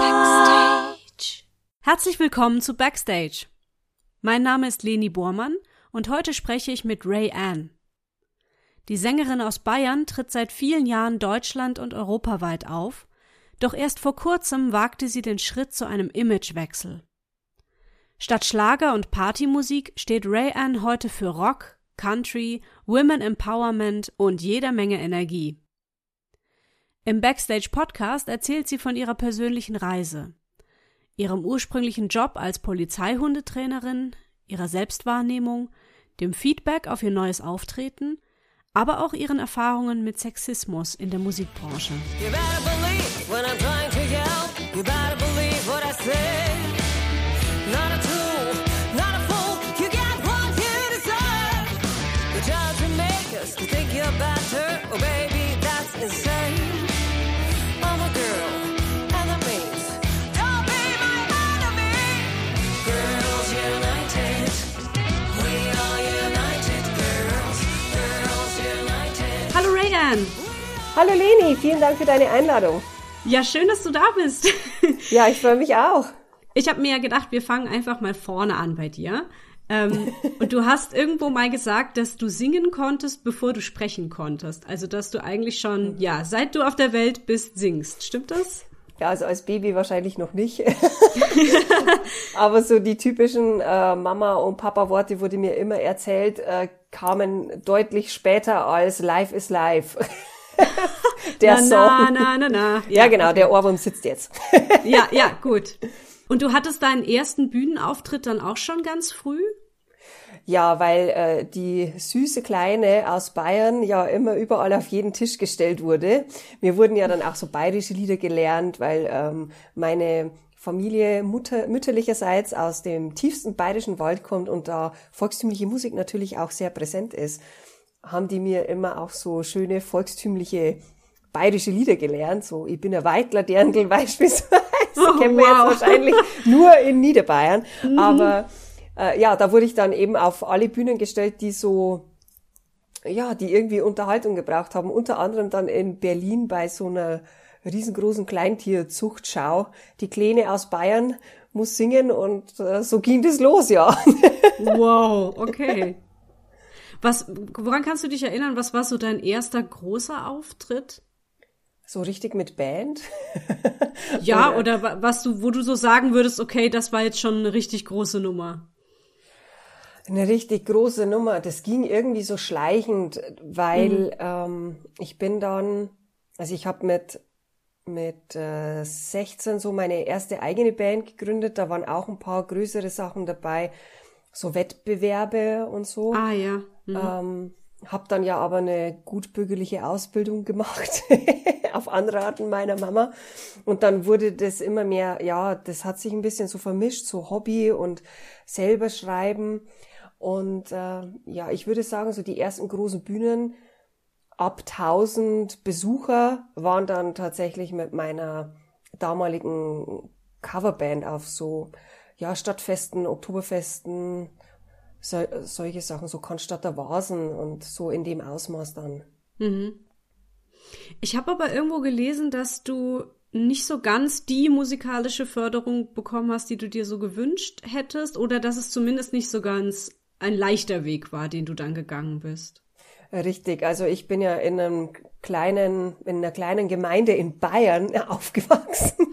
Backstage. Herzlich willkommen zu Backstage. Mein Name ist Leni Bormann und heute spreche ich mit Ray Ann. Die Sängerin aus Bayern tritt seit vielen Jahren deutschland- und europaweit auf, doch erst vor kurzem wagte sie den Schritt zu einem Imagewechsel. Statt Schlager und Partymusik steht Ray Ann heute für Rock, Country, Women Empowerment und jeder Menge Energie. Im Backstage Podcast erzählt sie von ihrer persönlichen Reise, ihrem ursprünglichen Job als Polizeihundetrainerin, ihrer Selbstwahrnehmung, dem Feedback auf ihr neues Auftreten, aber auch ihren Erfahrungen mit Sexismus in der Musikbranche. Jan. Hallo Leni, vielen Dank für deine Einladung. Ja, schön, dass du da bist. ja, ich freue mich auch. Ich habe mir ja gedacht, wir fangen einfach mal vorne an bei dir. Ähm, und du hast irgendwo mal gesagt, dass du singen konntest, bevor du sprechen konntest. Also, dass du eigentlich schon, ja, seit du auf der Welt bist, singst. Stimmt das? Ja, also als Baby wahrscheinlich noch nicht. Aber so die typischen äh, Mama- und Papa-Worte wurde mir immer erzählt, äh, kamen deutlich später als Life is Life. der na, Song. Na, na, na, Ja, ja genau, okay. der Ohrwurm sitzt jetzt. ja, ja, gut. Und du hattest deinen ersten Bühnenauftritt dann auch schon ganz früh? Ja, weil äh, die süße Kleine aus Bayern ja immer überall auf jeden Tisch gestellt wurde. Wir wurden ja dann auch so bayerische Lieder gelernt, weil ähm, meine Familie Mutter, mütterlicherseits aus dem tiefsten bayerischen Wald kommt und da volkstümliche Musik natürlich auch sehr präsent ist, haben die mir immer auch so schöne volkstümliche bayerische Lieder gelernt. So, ich bin ein Weitler Dirndl beispielsweise. Oh, kennen wir wow. jetzt wahrscheinlich nur in Niederbayern. Mhm. Aber äh, ja, da wurde ich dann eben auf alle Bühnen gestellt, die so, ja, die irgendwie Unterhaltung gebraucht haben. Unter anderem dann in Berlin bei so einer riesengroßen Kleintierzuchtschau. Die Kleine aus Bayern muss singen und äh, so ging das los, ja. Wow, okay. Was, woran kannst du dich erinnern? Was war so dein erster großer Auftritt? So richtig mit Band? ja, oder, oder was du, wo du so sagen würdest, okay, das war jetzt schon eine richtig große Nummer. Eine richtig große Nummer. Das ging irgendwie so schleichend, weil mhm. ähm, ich bin dann, also ich habe mit mit äh, 16 so meine erste eigene Band gegründet. Da waren auch ein paar größere Sachen dabei, so Wettbewerbe und so. Ah ja. Mhm. Ähm, hab dann ja aber eine gutbürgerliche Ausbildung gemacht, auf Anraten meiner Mama. Und dann wurde das immer mehr, ja, das hat sich ein bisschen so vermischt, so Hobby und selber schreiben. Und äh, ja, ich würde sagen, so die ersten großen Bühnen ab 1000 Besucher waren dann tatsächlich mit meiner damaligen Coverband auf so ja Stadtfesten, Oktoberfesten, so, solche Sachen, so Konstatter Vasen und so in dem Ausmaß dann. Mhm. Ich habe aber irgendwo gelesen, dass du nicht so ganz die musikalische Förderung bekommen hast, die du dir so gewünscht hättest, oder dass es zumindest nicht so ganz ein leichter Weg war, den du dann gegangen bist. Richtig, also ich bin ja in einem kleinen, in einer kleinen Gemeinde in Bayern aufgewachsen.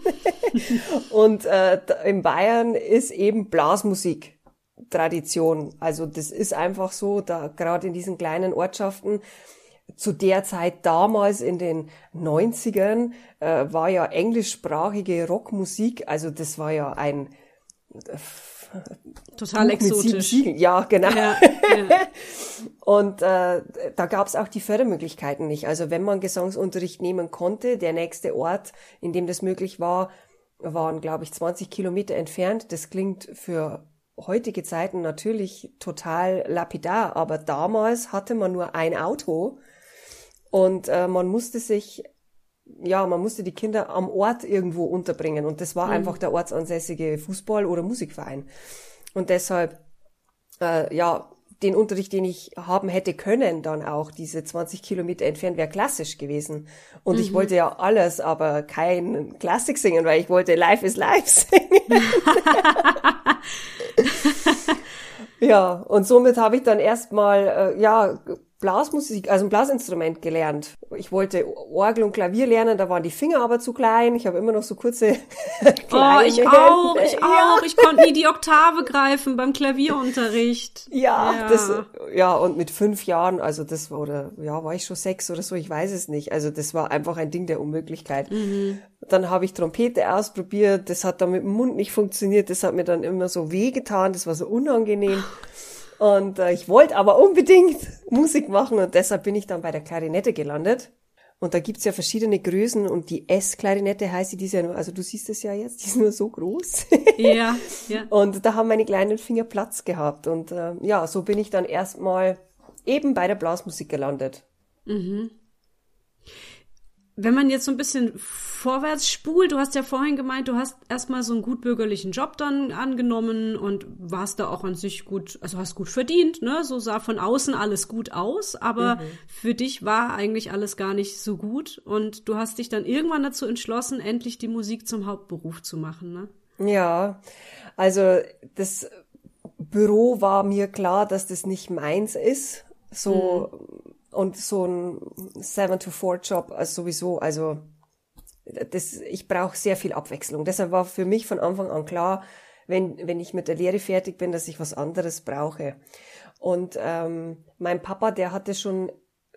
und äh, in Bayern ist eben Blasmusik Tradition. Also das ist einfach so, da gerade in diesen kleinen Ortschaften, zu der Zeit damals in den 90ern äh, war ja englischsprachige Rockmusik, also das war ja ein Total exotisch. Ja, genau. Ja, ja. Und äh, da gab es auch die Fördermöglichkeiten nicht. Also wenn man Gesangsunterricht nehmen konnte, der nächste Ort, in dem das möglich war, waren, glaube ich, 20 Kilometer entfernt. Das klingt für heutige Zeiten natürlich total lapidar, aber damals hatte man nur ein Auto und äh, man musste sich ja, man musste die Kinder am Ort irgendwo unterbringen und das war mhm. einfach der ortsansässige Fußball- oder Musikverein. Und deshalb, äh, ja, den Unterricht, den ich haben hätte können, dann auch diese 20 Kilometer entfernt, wäre klassisch gewesen. Und mhm. ich wollte ja alles, aber kein Klassik singen, weil ich wollte Life is Life singen. ja, und somit habe ich dann erstmal, äh, ja, Blasmusik, also ein Blasinstrument gelernt. Ich wollte Orgel und Klavier lernen, da waren die Finger aber zu klein. Ich habe immer noch so kurze Oh, ich Hände. auch, ich auch. Ich konnte nie die Oktave greifen beim Klavierunterricht. Ja, ja, das ja und mit fünf Jahren, also das war oder ja, war ich schon sechs oder so, ich weiß es nicht. Also das war einfach ein Ding der Unmöglichkeit. Mhm. Dann habe ich Trompete ausprobiert, das hat dann mit dem Mund nicht funktioniert, das hat mir dann immer so wehgetan, das war so unangenehm. Und äh, ich wollte aber unbedingt Musik machen und deshalb bin ich dann bei der Klarinette gelandet. Und da gibt's ja verschiedene Größen und die S-Klarinette heißt sie, die ist ja nur, also du siehst es ja jetzt, die ist nur so groß. Ja, ja. Und da haben meine kleinen Finger Platz gehabt. Und äh, ja, so bin ich dann erstmal eben bei der Blasmusik gelandet. Mhm. Wenn man jetzt so ein bisschen vorwärts spult, du hast ja vorhin gemeint, du hast erstmal so einen gutbürgerlichen Job dann angenommen und warst da auch an sich gut, also hast gut verdient, ne? So sah von außen alles gut aus, aber mhm. für dich war eigentlich alles gar nicht so gut und du hast dich dann irgendwann dazu entschlossen, endlich die Musik zum Hauptberuf zu machen, ne? Ja, also das Büro war mir klar, dass das nicht meins ist. So, mhm und so ein 7-to-4-Job also sowieso, also das, ich brauche sehr viel Abwechslung. Deshalb war für mich von Anfang an klar, wenn, wenn ich mit der Lehre fertig bin, dass ich was anderes brauche. Und ähm, mein Papa, der hatte schon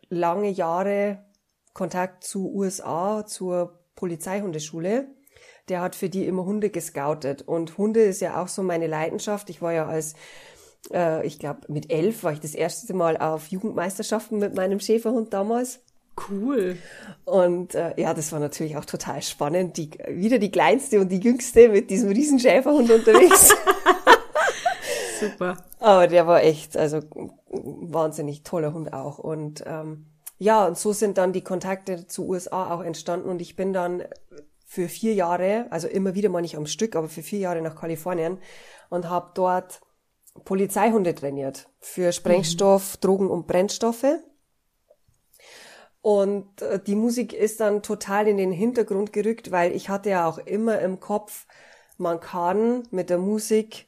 lange Jahre Kontakt zu USA, zur Polizeihundeschule. Der hat für die immer Hunde gescoutet. Und Hunde ist ja auch so meine Leidenschaft. Ich war ja als äh, ich glaube, mit elf war ich das erste Mal auf Jugendmeisterschaften mit meinem Schäferhund damals. Cool. Und äh, ja, das war natürlich auch total spannend. Die, wieder die kleinste und die jüngste mit diesem riesen Schäferhund unterwegs. Super. Aber der war echt, also wahnsinnig toller Hund auch. Und ähm, ja, und so sind dann die Kontakte zu USA auch entstanden. Und ich bin dann für vier Jahre, also immer wieder mal nicht am Stück, aber für vier Jahre nach Kalifornien und habe dort Polizeihunde trainiert für Sprengstoff, mhm. Drogen und Brennstoffe. Und äh, die Musik ist dann total in den Hintergrund gerückt, weil ich hatte ja auch immer im Kopf, man kann mit der Musik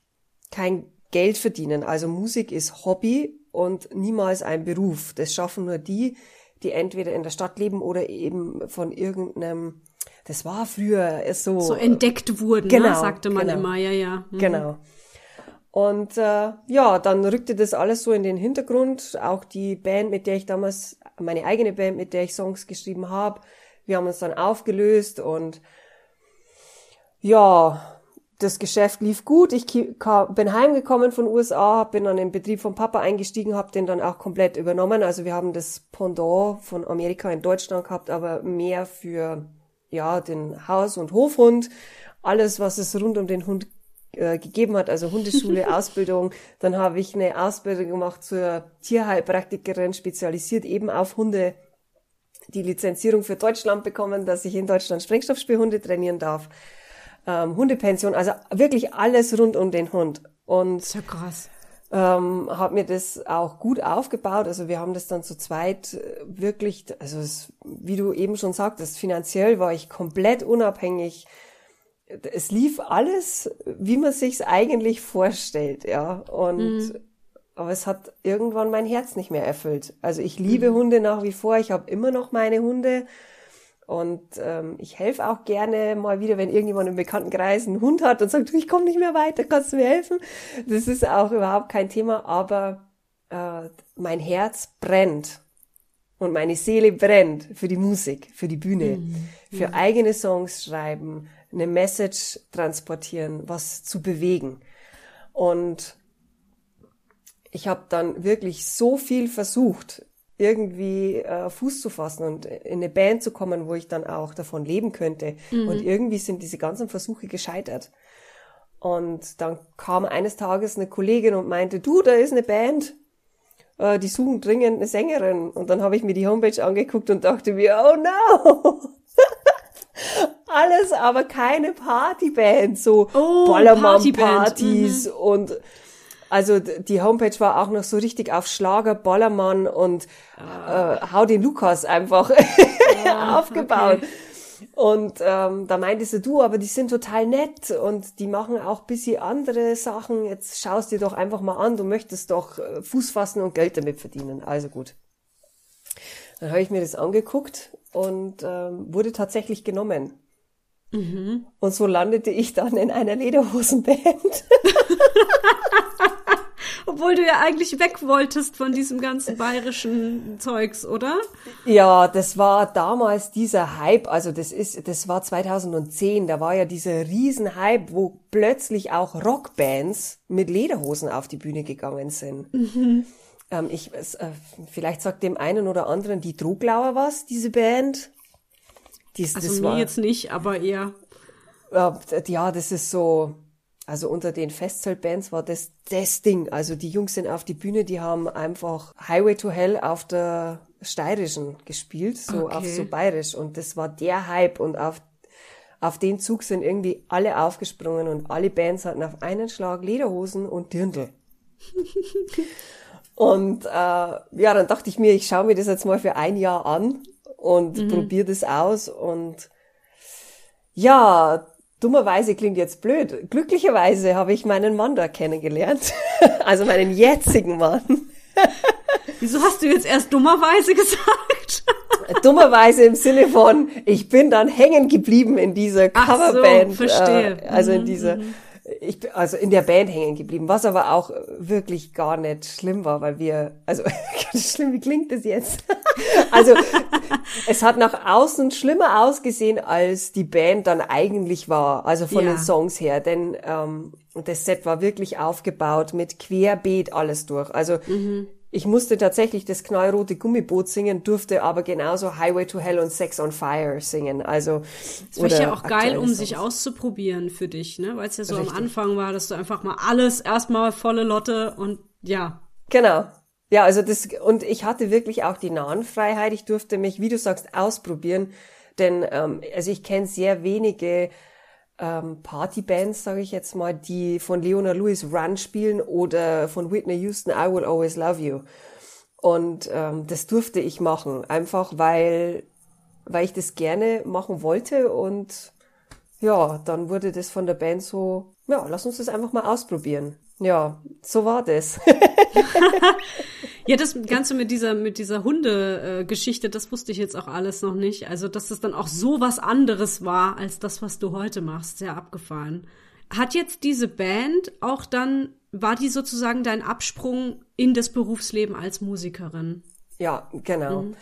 kein Geld verdienen. Also Musik ist Hobby und niemals ein Beruf. Das schaffen nur die, die entweder in der Stadt leben oder eben von irgendeinem, das war früher so. So entdeckt wurden, ne, genau, ne? sagte man genau, immer, ja, ja. Mhm. Genau. Und äh, ja, dann rückte das alles so in den Hintergrund. Auch die Band, mit der ich damals, meine eigene Band, mit der ich Songs geschrieben habe, wir haben uns dann aufgelöst und ja, das Geschäft lief gut. Ich bin heimgekommen von USA, bin dann im Betrieb vom Papa eingestiegen, habe den dann auch komplett übernommen. Also wir haben das Pendant von Amerika in Deutschland gehabt, aber mehr für ja den Haus- und Hofhund. Alles, was es rund um den Hund äh, gegeben hat, also Hundeschule, Ausbildung. Dann habe ich eine Ausbildung gemacht zur Tierheilpraktikerin, spezialisiert eben auf Hunde. Die Lizenzierung für Deutschland bekommen, dass ich in Deutschland Sprengstoffspielhunde trainieren darf. Ähm, Hundepension, also wirklich alles rund um den Hund. Und so krass. Ähm, habe mir das auch gut aufgebaut. Also wir haben das dann zu zweit äh, wirklich, also es, wie du eben schon sagtest, finanziell war ich komplett unabhängig es lief alles, wie man sich's eigentlich vorstellt, ja. Und mhm. aber es hat irgendwann mein Herz nicht mehr erfüllt. Also ich liebe mhm. Hunde nach wie vor. Ich habe immer noch meine Hunde. Und ähm, ich helfe auch gerne mal wieder, wenn irgendjemand im Bekanntenkreis einen Hund hat und sagt, du, ich komme nicht mehr weiter, kannst du mir helfen? Das ist auch überhaupt kein Thema, aber äh, mein Herz brennt und meine Seele brennt für die Musik, für die Bühne, mhm. für eigene Songs schreiben, eine Message transportieren, was zu bewegen. Und ich habe dann wirklich so viel versucht, irgendwie äh, Fuß zu fassen und in eine Band zu kommen, wo ich dann auch davon leben könnte. Mhm. Und irgendwie sind diese ganzen Versuche gescheitert. Und dann kam eines Tages eine Kollegin und meinte, du, da ist eine Band, äh, die suchen dringend eine Sängerin. Und dann habe ich mir die Homepage angeguckt und dachte mir, oh no! Alles, aber keine Partyband, so oh, Ballermann-Partys mhm. und Also die Homepage war auch noch so richtig auf Schlager, Ballermann und ah. äh, Hau den Lukas einfach ah, aufgebaut. Okay. Und ähm, da meinte sie, du, aber die sind total nett und die machen auch bisschen andere Sachen. Jetzt schaust dir doch einfach mal an, du möchtest doch äh, Fuß fassen und Geld damit verdienen. Also gut. Dann habe ich mir das angeguckt und ähm, wurde tatsächlich genommen. Mhm. Und so landete ich dann in einer Lederhosenband. Obwohl du ja eigentlich weg wolltest von diesem ganzen bayerischen Zeugs, oder? Ja, das war damals dieser Hype, also das ist, das war 2010, da war ja dieser Riesenhype, wo plötzlich auch Rockbands mit Lederhosen auf die Bühne gegangen sind. Mhm. Ähm, ich, äh, vielleicht sagt dem einen oder anderen die Droglauer was, diese Band. Dies, also das mir war, jetzt nicht, aber eher. Ja, das ist so, also unter den Festzeltbands war das das Ding. Also die Jungs sind auf die Bühne, die haben einfach Highway to Hell auf der Steirischen gespielt, so okay. auf so bayerisch. Und das war der Hype und auf, auf den Zug sind irgendwie alle aufgesprungen und alle Bands hatten auf einen Schlag Lederhosen und Dirndl. und äh, ja, dann dachte ich mir, ich schaue mir das jetzt mal für ein Jahr an und mhm. probiere das aus und ja, dummerweise klingt jetzt blöd. Glücklicherweise habe ich meinen Mann da kennengelernt. also meinen jetzigen Mann. Wieso hast du jetzt erst dummerweise gesagt? dummerweise im Sinne von, ich bin dann hängen geblieben in dieser Coverband. So, verstehe. Äh, also in mhm, dieser, mhm ich bin also in der Band hängen geblieben, was aber auch wirklich gar nicht schlimm war, weil wir, also schlimm, wie klingt das jetzt? also es hat nach außen schlimmer ausgesehen, als die Band dann eigentlich war, also von ja. den Songs her, denn ähm, das Set war wirklich aufgebaut mit Querbeet alles durch. Also mhm. Ich musste tatsächlich das knallrote Gummiboot singen, durfte aber genauso Highway to Hell und Sex on Fire singen. Also das war ja auch geil, um Songs. sich auszuprobieren für dich, ne? Weil es ja so Richtig. am Anfang war, dass du einfach mal alles erstmal volle Lotte und ja. Genau. Ja, also das und ich hatte wirklich auch die Nahenfreiheit. Ich durfte mich, wie du sagst, ausprobieren, denn ähm, also ich kenne sehr wenige ähm, Partybands, sage ich jetzt mal, die von Leona Lewis Run spielen oder von Whitney Houston I Will Always Love You. Und ähm, das durfte ich machen, einfach weil, weil ich das gerne machen wollte und ja, dann wurde das von der Band so, ja, lass uns das einfach mal ausprobieren. Ja, so war das. ja, das Ganze mit dieser, mit dieser Hunde-Geschichte, das wusste ich jetzt auch alles noch nicht. Also, dass das dann auch so was anderes war, als das, was du heute machst. Sehr abgefahren. Hat jetzt diese Band auch dann, war die sozusagen dein Absprung in das Berufsleben als Musikerin? Ja, genau. Mhm.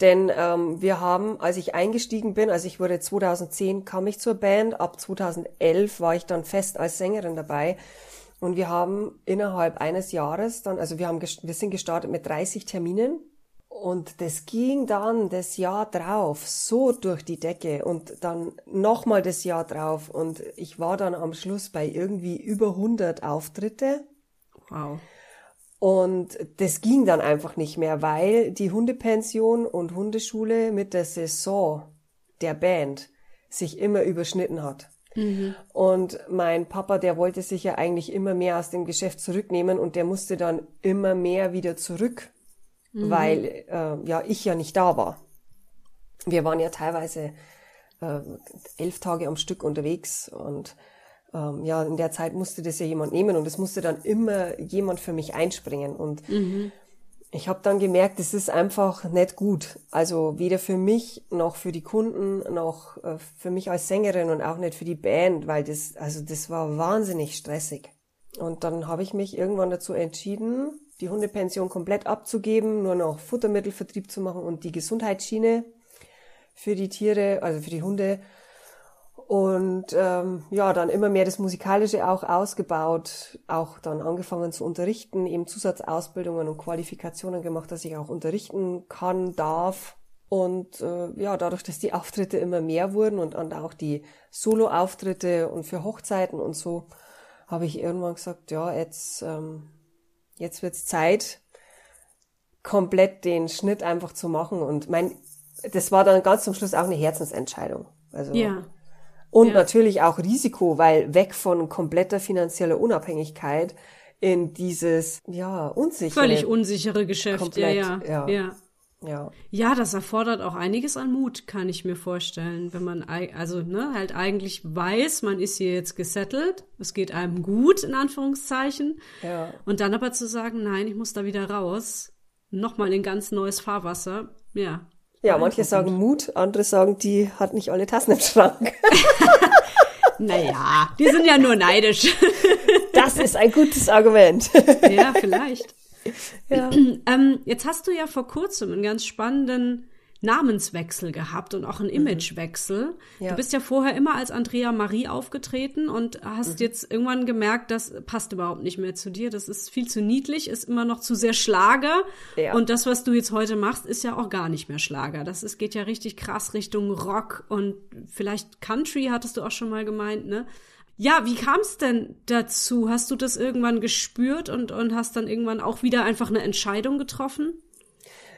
Denn ähm, wir haben, als ich eingestiegen bin, also ich wurde 2010 kam ich zur Band, ab 2011 war ich dann fest als Sängerin dabei. Und wir haben innerhalb eines Jahres dann, also wir haben, wir sind gestartet mit 30 Terminen. Und das ging dann das Jahr drauf so durch die Decke und dann nochmal das Jahr drauf. Und ich war dann am Schluss bei irgendwie über 100 Auftritte. Wow. Und das ging dann einfach nicht mehr, weil die Hundepension und Hundeschule mit der Saison der Band sich immer überschnitten hat. Mhm. Und mein Papa, der wollte sich ja eigentlich immer mehr aus dem Geschäft zurücknehmen und der musste dann immer mehr wieder zurück, mhm. weil äh, ja ich ja nicht da war. Wir waren ja teilweise äh, elf Tage am Stück unterwegs und ähm, ja, in der Zeit musste das ja jemand nehmen und es musste dann immer jemand für mich einspringen. Und mhm ich habe dann gemerkt, es ist einfach nicht gut. Also weder für mich noch für die Kunden noch äh, für mich als Sängerin und auch nicht für die Band, weil das also das war wahnsinnig stressig. Und dann habe ich mich irgendwann dazu entschieden, die Hundepension komplett abzugeben, nur noch Futtermittelvertrieb zu machen und die Gesundheitsschiene für die Tiere, also für die Hunde und ähm, ja, dann immer mehr das Musikalische auch ausgebaut, auch dann angefangen zu unterrichten, eben Zusatzausbildungen und Qualifikationen gemacht, dass ich auch unterrichten kann, darf. Und äh, ja, dadurch, dass die Auftritte immer mehr wurden und, und auch die Solo-Auftritte und für Hochzeiten und so, habe ich irgendwann gesagt, ja, jetzt, ähm, jetzt wird's Zeit, komplett den Schnitt einfach zu machen. Und mein, das war dann ganz zum Schluss auch eine Herzensentscheidung. Also ja. Und ja. natürlich auch Risiko, weil weg von kompletter finanzieller Unabhängigkeit in dieses, ja, unsichere. Völlig unsichere Geschäft, komplett, ja, ja, ja. ja. Ja. Das erfordert auch einiges an Mut, kann ich mir vorstellen, wenn man also ne, halt eigentlich weiß, man ist hier jetzt gesettelt, es geht einem gut in Anführungszeichen, Ja. und dann aber zu sagen, nein, ich muss da wieder raus, nochmal in ganz neues Fahrwasser, ja. Ja, manche sagen Mut, andere sagen, die hat nicht alle Tassen im Schrank. Naja, die sind ja nur neidisch. Das ist ein gutes Argument. ja, vielleicht. Ja. Ähm, jetzt hast du ja vor kurzem einen ganz spannenden Namenswechsel gehabt und auch einen Imagewechsel. Mhm. Ja. Du bist ja vorher immer als Andrea Marie aufgetreten und hast Mhm. jetzt irgendwann gemerkt, das passt überhaupt nicht mehr zu dir. Das ist viel zu niedlich, ist immer noch zu sehr Schlager. Ja. Und das, was du jetzt heute machst, ist ja auch gar nicht mehr Schlager. Das ist, geht ja richtig krass Richtung Rock und vielleicht Country, hattest du auch schon mal gemeint, ne? Ja, wie kam es denn dazu? Hast du das irgendwann gespürt und, und hast dann irgendwann auch wieder einfach eine Entscheidung getroffen?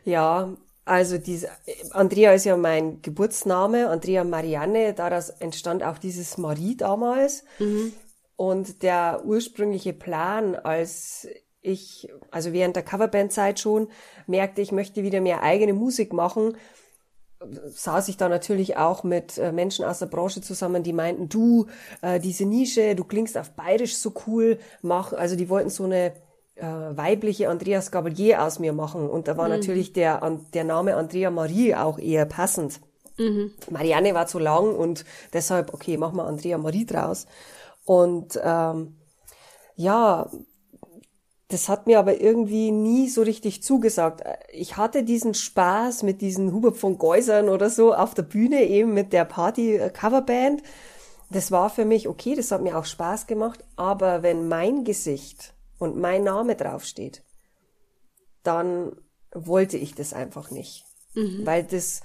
Ja, also diese, Andrea ist ja mein Geburtsname, Andrea Marianne, daraus entstand auch dieses Marie damals. Und der ursprüngliche Plan, als ich, also während der Coverbandzeit schon, merkte, ich möchte wieder mehr eigene Musik machen, saß ich da natürlich auch mit äh, Menschen aus der Branche zusammen, die meinten, du, äh, diese Nische, du klingst auf Bayerisch so cool, mach, also die wollten so eine äh, weibliche Andreas Gabalier aus mir machen. Und da war natürlich der, an, der Name Andrea Marie auch eher passend. Marianne war zu lang und deshalb, okay, machen wir Andrea Marie draus. Und ähm, ja, das hat mir aber irgendwie nie so richtig zugesagt. Ich hatte diesen Spaß mit diesen Hubert von Geusern oder so auf der Bühne, eben mit der Party-Coverband. Das war für mich okay, das hat mir auch Spaß gemacht. Aber wenn mein Gesicht und mein Name draufsteht, dann wollte ich das einfach nicht. Weil das,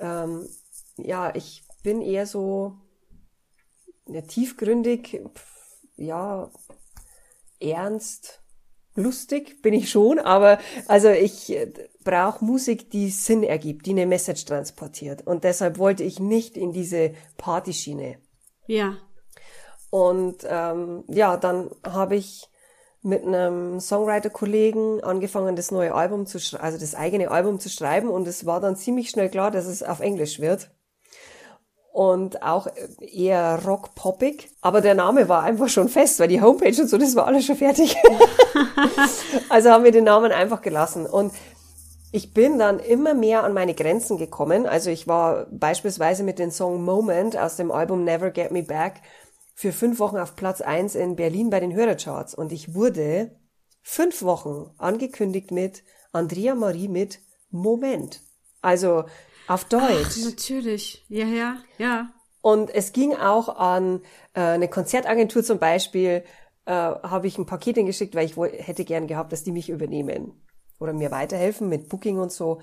ähm, ja, ich bin eher so ja, tiefgründig, pf, ja, ernst, lustig bin ich schon, aber also ich äh, brauche Musik, die Sinn ergibt, die eine Message transportiert. Und deshalb wollte ich nicht in diese Partyschiene. Ja. Und ähm, ja, dann habe ich mit einem Songwriter-Kollegen angefangen, das neue Album zu schreiben, also das eigene Album zu schreiben. Und es war dann ziemlich schnell klar, dass es auf Englisch wird. Und auch eher rock-poppig. Aber der Name war einfach schon fest, weil die Homepage und so, das war alles schon fertig. also haben wir den Namen einfach gelassen. Und ich bin dann immer mehr an meine Grenzen gekommen. Also ich war beispielsweise mit dem Song Moment aus dem Album Never Get Me Back für fünf Wochen auf Platz eins in Berlin bei den Hörercharts. Und ich wurde fünf Wochen angekündigt mit Andrea Marie mit Moment. Also auf Deutsch. Natürlich. Ja, ja, ja. Und es ging auch an äh, eine Konzertagentur zum Beispiel, äh, habe ich ein Paket hingeschickt, weil ich woll- hätte gern gehabt, dass die mich übernehmen oder mir weiterhelfen mit Booking und so.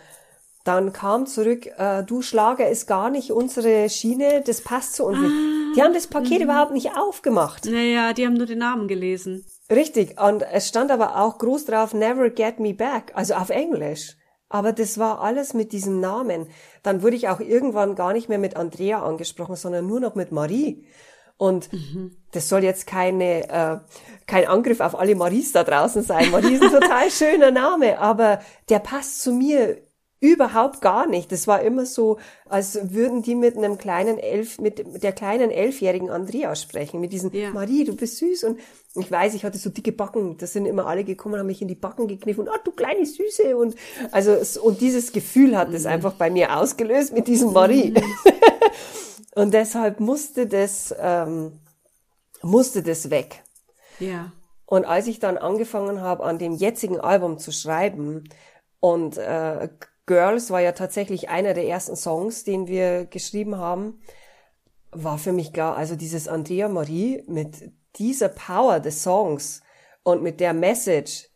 Dann kam zurück, äh, du Schlager ist gar nicht unsere Schiene, das passt zu uns nicht. Die haben das Paket überhaupt nicht aufgemacht. Naja, die haben nur den Namen gelesen. Richtig, und es stand aber auch groß drauf, never get me back, also auf Englisch. Aber das war alles mit diesem Namen. Dann wurde ich auch irgendwann gar nicht mehr mit Andrea angesprochen, sondern nur noch mit Marie. Und das soll jetzt keine, äh, kein Angriff auf alle Maries da draußen sein. Marie ist ein total schöner Name, aber der passt zu mir überhaupt gar nicht. Das war immer so, als würden die mit einem kleinen Elf, mit der kleinen elfjährigen Andrea sprechen, mit diesen, Ja. Marie, du bist süß. Und ich weiß, ich hatte so dicke Backen. Da sind immer alle gekommen, haben mich in die Backen gekniffen. Und, oh, du kleine Süße. Und, also, es- und dieses Gefühl hat es einfach bei mir ausgelöst mit diesem Marie. und deshalb musste das, ähm, musste das weg. Ja. Und als ich dann angefangen habe, an dem jetzigen Album zu schreiben, und äh, Girls war ja tatsächlich einer der ersten Songs, den wir geschrieben haben, war für mich klar, also dieses Andrea Marie mit dieser Power des Songs und mit der Message,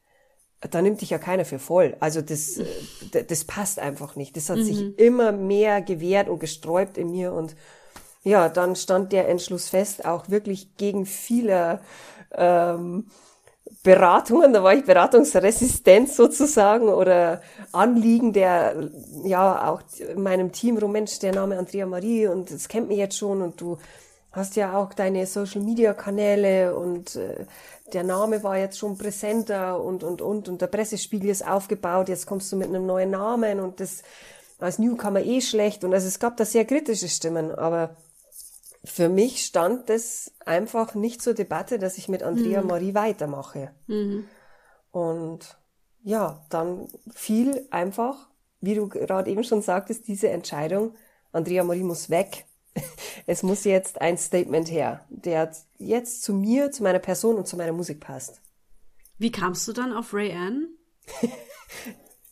da nimmt dich ja keiner für voll. Also das, äh, das passt einfach nicht. Das hat sich immer mehr gewehrt und gesträubt in mir und ja, dann stand der Entschluss fest, auch wirklich gegen viele ähm, Beratungen, da war ich beratungsresistent sozusagen oder Anliegen der, ja, auch in meinem Team, rum, Mensch, der Name Andrea Marie und das kennt mich jetzt schon und du hast ja auch deine Social Media Kanäle und äh, der Name war jetzt schon präsenter und, und, und, und der Pressespiegel ist aufgebaut, jetzt kommst du mit einem neuen Namen und das als Newcomer eh schlecht und also es gab da sehr kritische Stimmen, aber für mich stand das einfach nicht zur Debatte, dass ich mit Andrea mhm. Marie weitermache. Mhm. Und ja, dann fiel einfach, wie du gerade eben schon sagtest, diese Entscheidung, Andrea Marie muss weg. Es muss jetzt ein Statement her, der jetzt zu mir, zu meiner Person und zu meiner Musik passt. Wie kamst du dann auf Ray Ann?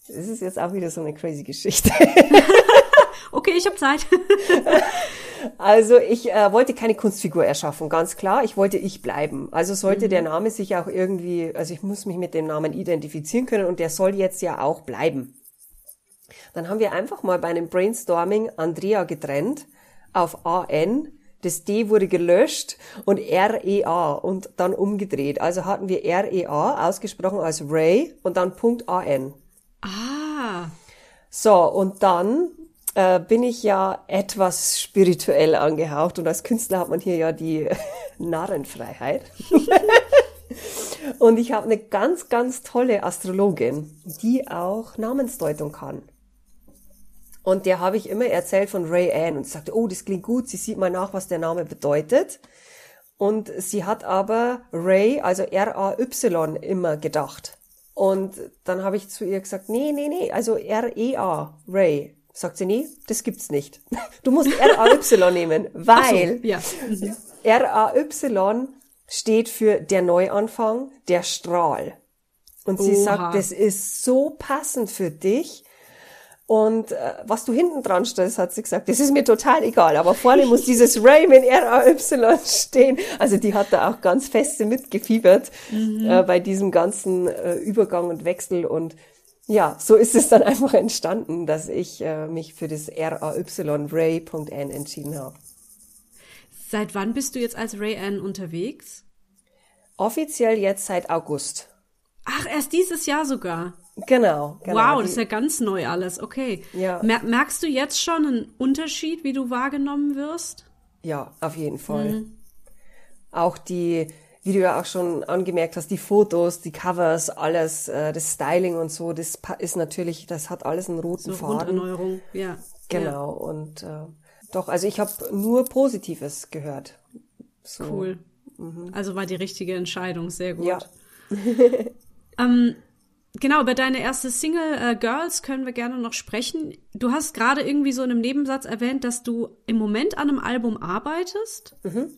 Das ist jetzt auch wieder so eine crazy Geschichte. okay, ich habe Zeit. Also ich äh, wollte keine Kunstfigur erschaffen, ganz klar. Ich wollte ich bleiben. Also sollte mhm. der Name sich auch irgendwie, also ich muss mich mit dem Namen identifizieren können und der soll jetzt ja auch bleiben. Dann haben wir einfach mal bei einem Brainstorming Andrea getrennt auf AN. Das D wurde gelöscht und REA und dann umgedreht. Also hatten wir REA ausgesprochen als Ray und dann Punkt AN. Ah. So, und dann äh, bin ich ja etwas spirituell angehaucht und als Künstler hat man hier ja die Narrenfreiheit. und ich habe eine ganz, ganz tolle Astrologin, die auch Namensdeutung kann. Und der habe ich immer erzählt von Ray Ann und sagte, oh, das klingt gut, sie sieht mal nach, was der Name bedeutet. Und sie hat aber Ray, also R-A-Y, immer gedacht. Und dann habe ich zu ihr gesagt, nee, nee, nee, also R-E-A, Ray. Sagt sie, nee, das gibt's nicht. Du musst R-A-Y nehmen, weil so, ja. R-A-Y steht für der Neuanfang, der Strahl. Und sie Oha. sagt, das ist so passend für dich, und äh, was du hinten dran stellst, hat sie gesagt, das ist mir total egal, aber vorne muss dieses Ray mit R-A-Y stehen. Also die hat da auch ganz feste mitgefiebert mhm. äh, bei diesem ganzen äh, Übergang und Wechsel. Und ja, so ist es dann einfach entstanden, dass ich äh, mich für das R-A-Y Ray.n entschieden habe. Seit wann bist du jetzt als Ray N unterwegs? Offiziell jetzt seit August. Ach, erst dieses Jahr sogar. Genau, genau. Wow, das ist ja ganz neu alles. Okay. Ja. Merkst du jetzt schon einen Unterschied, wie du wahrgenommen wirst? Ja, auf jeden Fall. Mhm. Auch die, wie du ja auch schon angemerkt hast, die Fotos, die Covers, alles, äh, das Styling und so, das ist natürlich, das hat alles einen roten so Faden. Grunderneuerung, ja. Genau. Ja. Und äh, doch, also ich habe nur Positives gehört. So. Cool. Mhm. Also war die richtige Entscheidung, sehr gut. Ja. ähm, Genau, über deine erste Single äh, Girls können wir gerne noch sprechen. Du hast gerade irgendwie so in einem Nebensatz erwähnt, dass du im Moment an einem Album arbeitest. Mhm.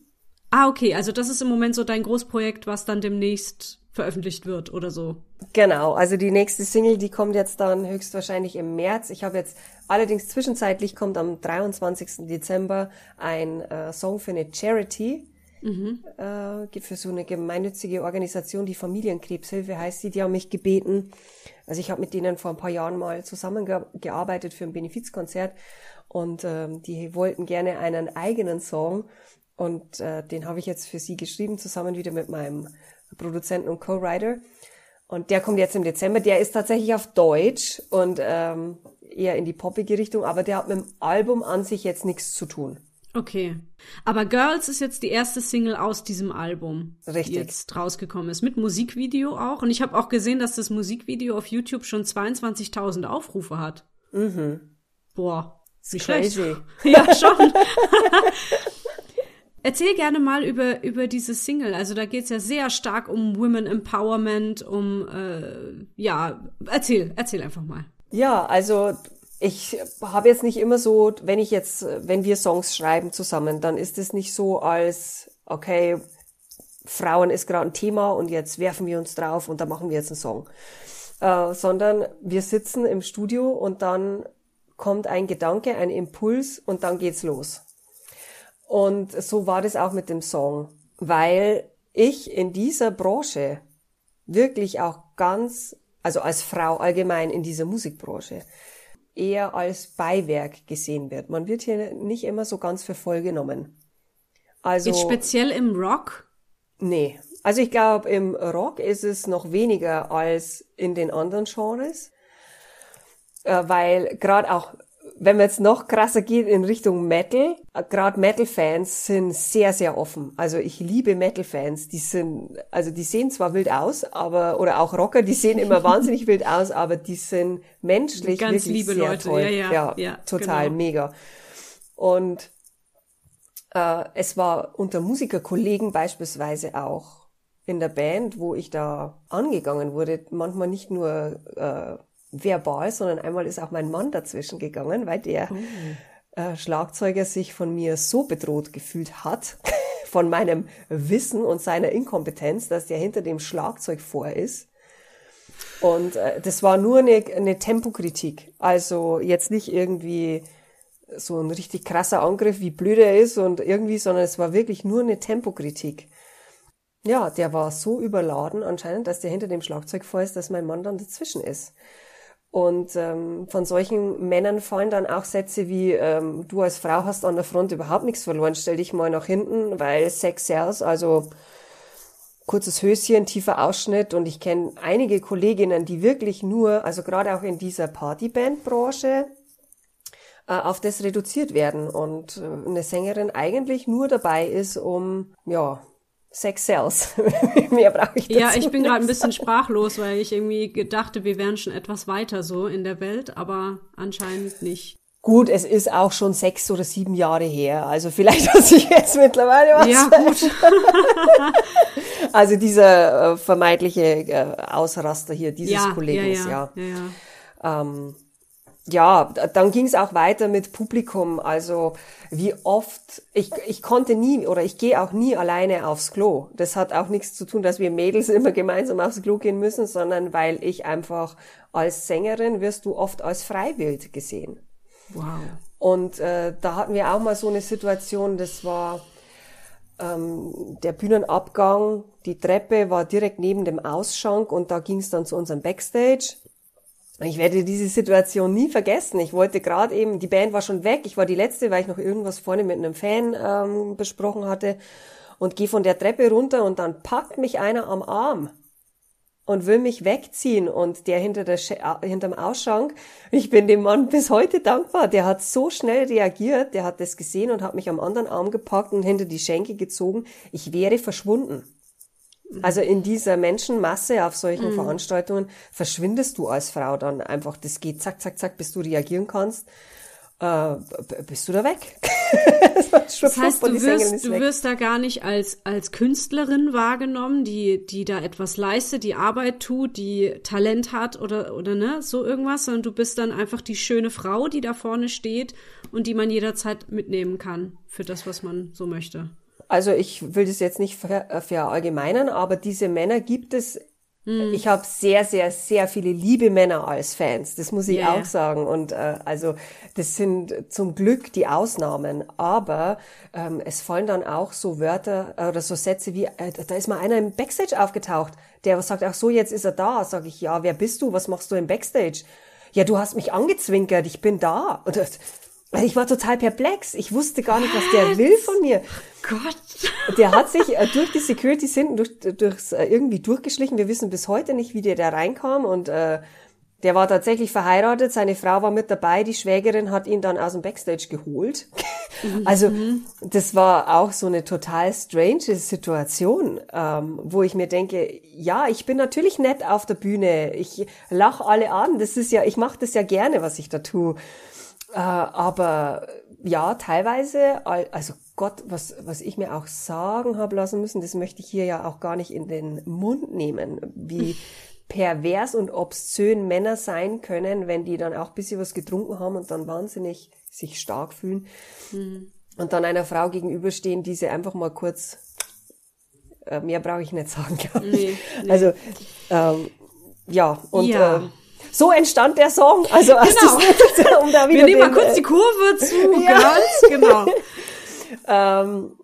Ah, okay, also das ist im Moment so dein Großprojekt, was dann demnächst veröffentlicht wird oder so. Genau, also die nächste Single, die kommt jetzt dann höchstwahrscheinlich im März. Ich habe jetzt allerdings zwischenzeitlich kommt am 23. Dezember ein äh, Song für eine Charity Mhm. Äh, für so eine gemeinnützige Organisation, die Familienkrebshilfe heißt sie, die haben mich gebeten. Also ich habe mit denen vor ein paar Jahren mal zusammengearbeitet für ein Benefizkonzert und ähm, die wollten gerne einen eigenen Song und äh, den habe ich jetzt für sie geschrieben, zusammen wieder mit meinem Produzenten und Co-Writer. Und der kommt jetzt im Dezember. Der ist tatsächlich auf Deutsch und ähm, eher in die poppige Richtung, aber der hat mit dem Album an sich jetzt nichts zu tun. Okay. Aber Girls ist jetzt die erste Single aus diesem Album, Richtig. die jetzt rausgekommen ist. Mit Musikvideo auch. Und ich habe auch gesehen, dass das Musikvideo auf YouTube schon 22.000 Aufrufe hat. Mhm. Boah, wie schlecht. ja, schon. Erzähl gerne mal über, über diese Single. Also da geht's ja sehr stark um Women Empowerment, um äh, ja, erzähl, erzähl einfach mal. Ja, also ich habe jetzt nicht immer so, wenn ich jetzt, wenn wir Songs schreiben zusammen, dann ist es nicht so als, okay, Frauen ist gerade ein Thema und jetzt werfen wir uns drauf und da machen wir jetzt einen Song. Äh, sondern wir sitzen im Studio und dann kommt ein Gedanke, ein Impuls und dann geht's los. Und so war das auch mit dem Song, weil ich in dieser Branche wirklich auch ganz, also als Frau allgemein in dieser Musikbranche, eher als Beiwerk gesehen wird. Man wird hier nicht immer so ganz für voll genommen. Also Jetzt speziell im Rock? Nee. Also ich glaube, im Rock ist es noch weniger als in den anderen Genres, äh, weil gerade auch wenn man jetzt noch krasser geht in Richtung Metal, gerade Metal-Fans sind sehr, sehr offen. Also ich liebe Metal-Fans. Die sind, also die sehen zwar wild aus, aber, oder auch Rocker, die sehen immer wahnsinnig wild aus, aber die sind menschlich Ganz wirklich liebe sehr Leute. toll. Ja, ja, ja, ja, total genau. mega. Und äh, es war unter Musikerkollegen beispielsweise auch in der Band, wo ich da angegangen wurde, manchmal nicht nur äh, verbal, sondern einmal ist auch mein Mann dazwischen gegangen, weil der äh, Schlagzeuger sich von mir so bedroht gefühlt hat, von meinem Wissen und seiner Inkompetenz, dass der hinter dem Schlagzeug vor ist. Und äh, das war nur eine, eine Tempokritik. Also jetzt nicht irgendwie so ein richtig krasser Angriff, wie blöd er ist und irgendwie, sondern es war wirklich nur eine Tempokritik. Ja, der war so überladen anscheinend, dass der hinter dem Schlagzeug vor ist, dass mein Mann dann dazwischen ist. Und ähm, von solchen Männern fallen dann auch Sätze wie, ähm, du als Frau hast an der Front überhaupt nichts verloren, stell dich mal nach hinten, weil Sex sells, also kurzes Höschen, tiefer Ausschnitt. Und ich kenne einige Kolleginnen, die wirklich nur, also gerade auch in dieser Partyband-Branche, äh, auf das reduziert werden. Und äh, eine Sängerin eigentlich nur dabei ist, um, ja, Sex sells. Mehr brauche ich dazu Ja, ich bin gerade ein bisschen sprachlos, weil ich irgendwie gedachte, wir wären schon etwas weiter so in der Welt, aber anscheinend nicht. Gut, es ist auch schon sechs oder sieben Jahre her. Also vielleicht hat sich jetzt mittlerweile was Ja, gut. Also dieser äh, vermeintliche äh, Ausraster hier dieses ja, Kollegen, ja, ja. ja, ja, ja. Ähm, ja, dann ging es auch weiter mit Publikum. Also wie oft, ich, ich konnte nie oder ich gehe auch nie alleine aufs Klo. Das hat auch nichts zu tun, dass wir Mädels immer gemeinsam aufs Klo gehen müssen, sondern weil ich einfach als Sängerin wirst du oft als Freiwild gesehen. Wow. Und äh, da hatten wir auch mal so eine Situation, das war ähm, der Bühnenabgang, die Treppe war direkt neben dem Ausschank und da ging es dann zu unserem Backstage. Ich werde diese Situation nie vergessen. Ich wollte gerade eben, die Band war schon weg, ich war die letzte, weil ich noch irgendwas vorne mit einem Fan ähm, besprochen hatte. Und gehe von der Treppe runter und dann packt mich einer am Arm und will mich wegziehen. Und der hinter der hinterm Ausschank, ich bin dem Mann bis heute dankbar, der hat so schnell reagiert, der hat das gesehen und hat mich am anderen Arm gepackt und hinter die Schenke gezogen, ich wäre verschwunden. Also in dieser Menschenmasse auf solchen Veranstaltungen verschwindest du als Frau dann einfach, das geht zack, zack, zack, bis du reagieren kannst, äh, bist du da weg. das Das heißt, du wirst, du wirst da gar nicht als, als Künstlerin wahrgenommen, die, die da etwas leistet, die Arbeit tut, die Talent hat oder, oder ne, so irgendwas, sondern du bist dann einfach die schöne Frau, die da vorne steht und die man jederzeit mitnehmen kann für das, was man so möchte. Also ich will das jetzt nicht ver äh, verallgemeinern, aber diese Männer gibt es. Ich habe sehr, sehr, sehr viele liebe Männer als Fans. Das muss ich Ja, auch sagen. Und äh, also das sind zum Glück die Ausnahmen. Aber ähm, es fallen dann auch so Wörter äh, oder so Sätze wie, äh, da ist mal einer im Backstage aufgetaucht, der sagt, ach so, jetzt ist er da. Sag ich, ja, wer bist du? Was machst du im Backstage? Ja, du hast mich angezwinkert, ich bin da. Und ich war total perplex. Ich wusste gar nicht, was der will von mir. Gott. Der hat sich äh, durch die Securities hinten durch, durchs, äh, irgendwie durchgeschlichen. Wir wissen bis heute nicht, wie der da reinkam. Und äh, der war tatsächlich verheiratet. Seine Frau war mit dabei. Die Schwägerin hat ihn dann aus dem Backstage geholt. also das war auch so eine total strange Situation, ähm, wo ich mir denke, ja, ich bin natürlich nett auf der Bühne. Ich lach alle an. Das ist ja, ich mache das ja gerne, was ich da tue. Äh, aber ja, teilweise, al- also Gott, was, was ich mir auch sagen habe lassen müssen, das möchte ich hier ja auch gar nicht in den Mund nehmen, wie pervers und obszön Männer sein können, wenn die dann auch ein bisschen was getrunken haben und dann wahnsinnig sich stark fühlen und dann einer Frau gegenüberstehen, die sie einfach mal kurz, äh, mehr brauche ich nicht sagen, glaube ich. Nee, nee. Also, ähm, ja, und Ja. Äh, so entstand der Song. Also, als Genau. das, um da wieder Wir nehmen mal den, kurz äh, die Kurve zu, Ja. ganz genau. ähm,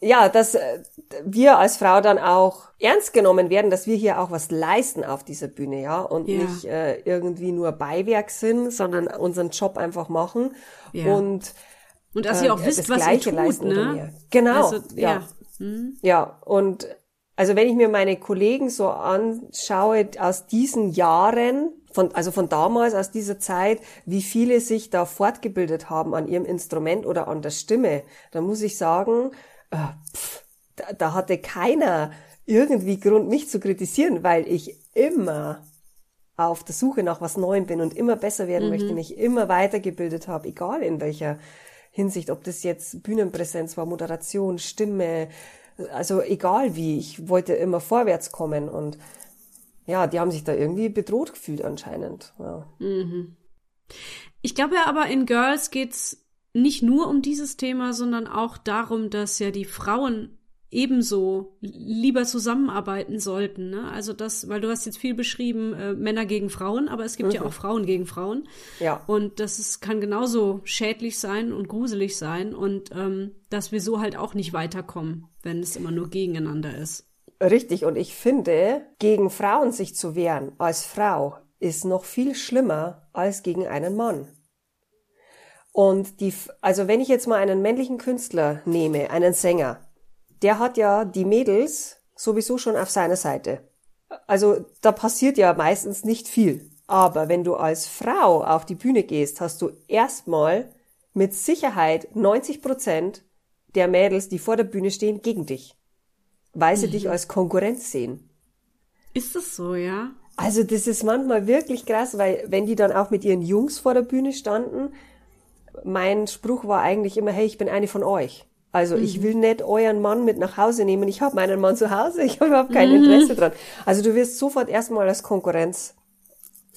ja, dass äh, wir als Frau dann auch ernst genommen werden, dass wir hier auch was leisten auf dieser Bühne, ja, und Ja. nicht äh, irgendwie nur Beiwerk sind, sondern unseren Job einfach machen Ja. und Und dass äh, ihr auch wisst, das was ihr tut, leisten ne? Genau, Also, ja. ja. Hm. Ja, und also wenn ich mir meine Kollegen so anschaue aus diesen Jahren von, also von damals, aus dieser Zeit, wie viele sich da fortgebildet haben an ihrem Instrument oder an der Stimme, da muss ich sagen, äh, pff, da, da hatte keiner irgendwie Grund, mich zu kritisieren, weil ich immer auf der Suche nach was Neuem bin und immer besser werden mhm. möchte, mich immer weitergebildet habe, egal in welcher Hinsicht, ob das jetzt Bühnenpräsenz war, Moderation, Stimme, also egal wie, ich wollte immer vorwärts kommen und ja, die haben sich da irgendwie bedroht gefühlt anscheinend. Ja. Mhm. Ich glaube ja aber in Girls geht's nicht nur um dieses Thema, sondern auch darum, dass ja die Frauen ebenso lieber zusammenarbeiten sollten. Ne? Also das, weil du hast jetzt viel beschrieben, äh, Männer gegen Frauen, aber es gibt mhm. ja auch Frauen gegen Frauen. Ja. Und das ist, kann genauso schädlich sein und gruselig sein und ähm, dass wir so halt auch nicht weiterkommen, wenn es immer nur gegeneinander ist. Richtig, und ich finde, gegen Frauen sich zu wehren als Frau ist noch viel schlimmer als gegen einen Mann. Und die, also wenn ich jetzt mal einen männlichen Künstler nehme, einen Sänger, der hat ja die Mädels sowieso schon auf seiner Seite. Also da passiert ja meistens nicht viel. Aber wenn du als Frau auf die Bühne gehst, hast du erstmal mit Sicherheit 90 Prozent der Mädels, die vor der Bühne stehen, gegen dich. Weil sie mhm. dich als Konkurrenz sehen. Ist das so, ja? Also das ist manchmal wirklich krass, weil wenn die dann auch mit ihren Jungs vor der Bühne standen, mein Spruch war eigentlich immer, hey, ich bin eine von euch. Also mhm. ich will nicht euren Mann mit nach Hause nehmen. Ich habe meinen Mann zu Hause. Ich habe überhaupt kein mhm. Interesse dran. Also du wirst sofort erstmal als Konkurrenz